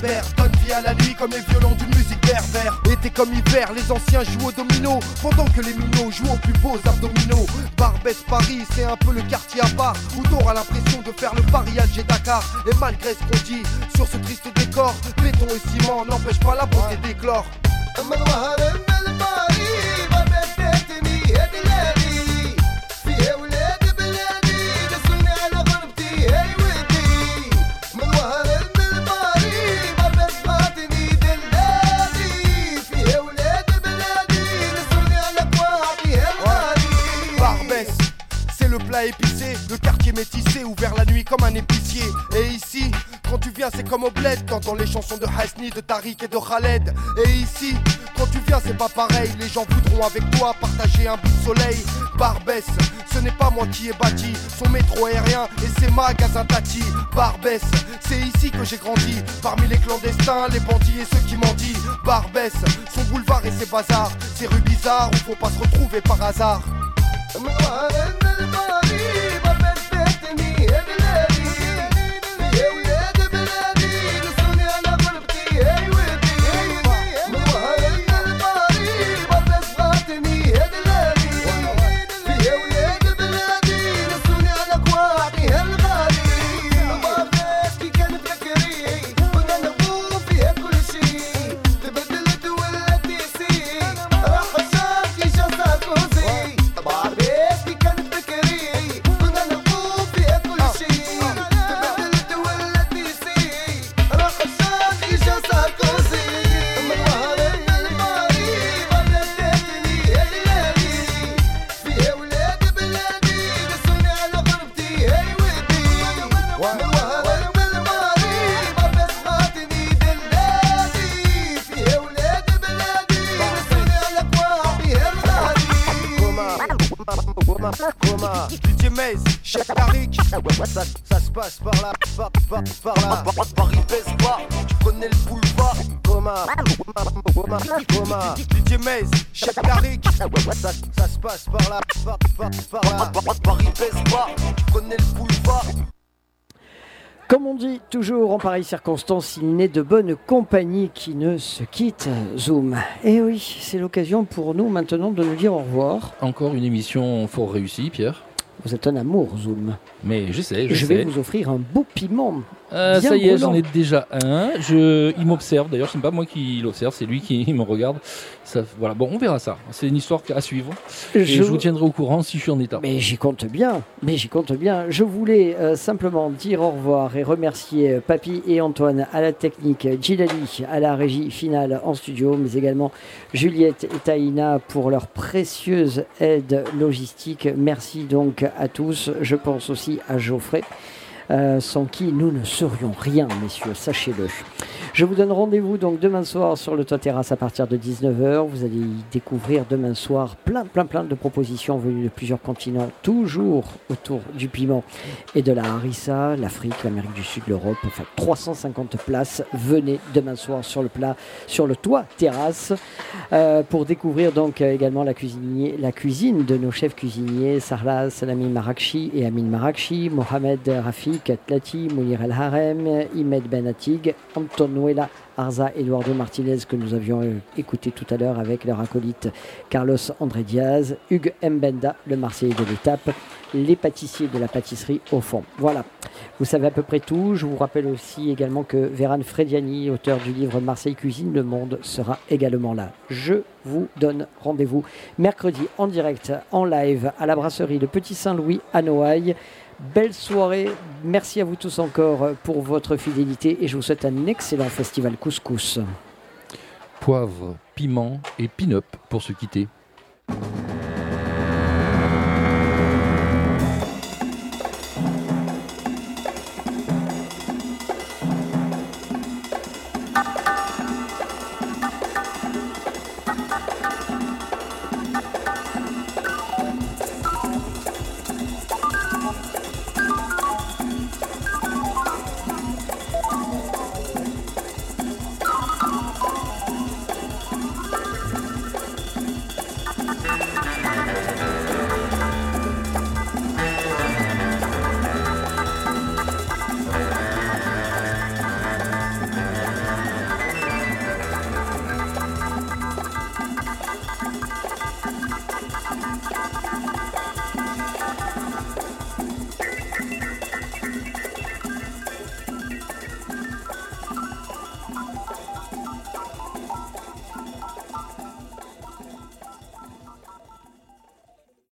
berbère Donne vie à la nuit comme les violons d'une musique berbère. Été comme hiver, les anciens jouent au domino Pendant que les minots jouent aux plus beaux abdominaux Barbès Paris, c'est un peu le quartier à part Où t'auras l'impression de faire le pari Alger Dakar. Et malgré ce qu'on dit sur ce triste décor Béton et ciment n'empêche pas la beauté d'éclore métissé, ouvert la nuit comme un épicier. Et ici, quand tu viens, c'est comme au bled, t'entends les chansons de Hasni, de Tariq et de Khaled. Et ici, quand tu viens, c'est pas pareil, les gens voudront avec toi partager un bout de soleil. Barbès, ce n'est pas moi qui ai bâti son métro aérien et ses magasins tati. Barbès, c'est ici que j'ai grandi, parmi les clandestins, les bandits et ceux qui mendient. Barbès, son boulevard et ses bazars, ces rues bizarres où faut pas se retrouver par hasard. DJ Maze, Chef Tariq, ça, ça se passe par là, par, par, par là. Paris pèse pas, tu connais le boulevard. Coma, coma, coma. DJ Maze, Chef Tariq, ça, ça se passe par là, par, par, par là. Paris pèse pas, tu connais le boulevard. Comme on dit toujours en pareille circonstance, il n'est de bonne compagnie qui ne se quitte. Zoom. Et oui, c'est l'occasion pour nous maintenant de nous dire au revoir. Encore une émission fort réussie, Pierre. Vous êtes un amour, Zoom. Mais je sais, je, Je sais. vais vous offrir un beau piment. Euh, bien ça y est, j'en ai déjà un. Je, il m'observe. D'ailleurs, ce n'est pas moi qui l'observe, c'est lui qui me regarde. Ça, voilà. Bon, on verra ça. C'est une histoire à suivre. Et Je- je vous tiendrai au courant si je suis en état. Mais j'y compte bien, mais j'y compte bien. Je voulais euh, simplement dire au revoir et remercier euh, Papy et Antoine à la technique, Gilali à la régie finale en studio, mais également Juliette et Taïna pour leur précieuse aide logistique. Merci donc à tous. Je pense aussi à Geoffrey. euh, sans qui nous ne serions rien, messieurs, sachez-le. Je vous donne rendez-vous donc demain soir sur le toit terrasse à partir de 19h. Vous allez y découvrir demain soir plein, plein, plein de propositions venues de plusieurs continents, toujours autour du piment et de la harissa, l'Afrique, l'Amérique du Sud, l'Europe, enfin 350 places. Venez demain soir sur le plat, sur le toit terrasse, euh, pour découvrir donc euh, également la, cuisine de nos chefs cuisiniers, Sarla Salami Marakchi et Amin Marakchi, Mohamed Rafi Katlati, Mounir El Harem, Imed Ben Atig, Antonuela Arza Eduardo Martinez que nous avions euh, écouté tout à l'heure avec leur acolyte Carlos André Diaz, Hugues Mbenda, le Marseillais de l'étape, les pâtissiers de la pâtisserie au fond. Voilà, vous savez à peu près tout. Je vous rappelle aussi également que Véran Frediani, auteur du livre Marseille Cuisine Le Monde, sera également là. Je vous donne rendez-vous mercredi en direct, en live, à la brasserie Le Petit Saint-Louis à Noailles. Belle soirée, merci à vous tous encore pour votre fidélité et je vous souhaite un excellent festival couscous. Poivre, piment et pin-up pour se quitter.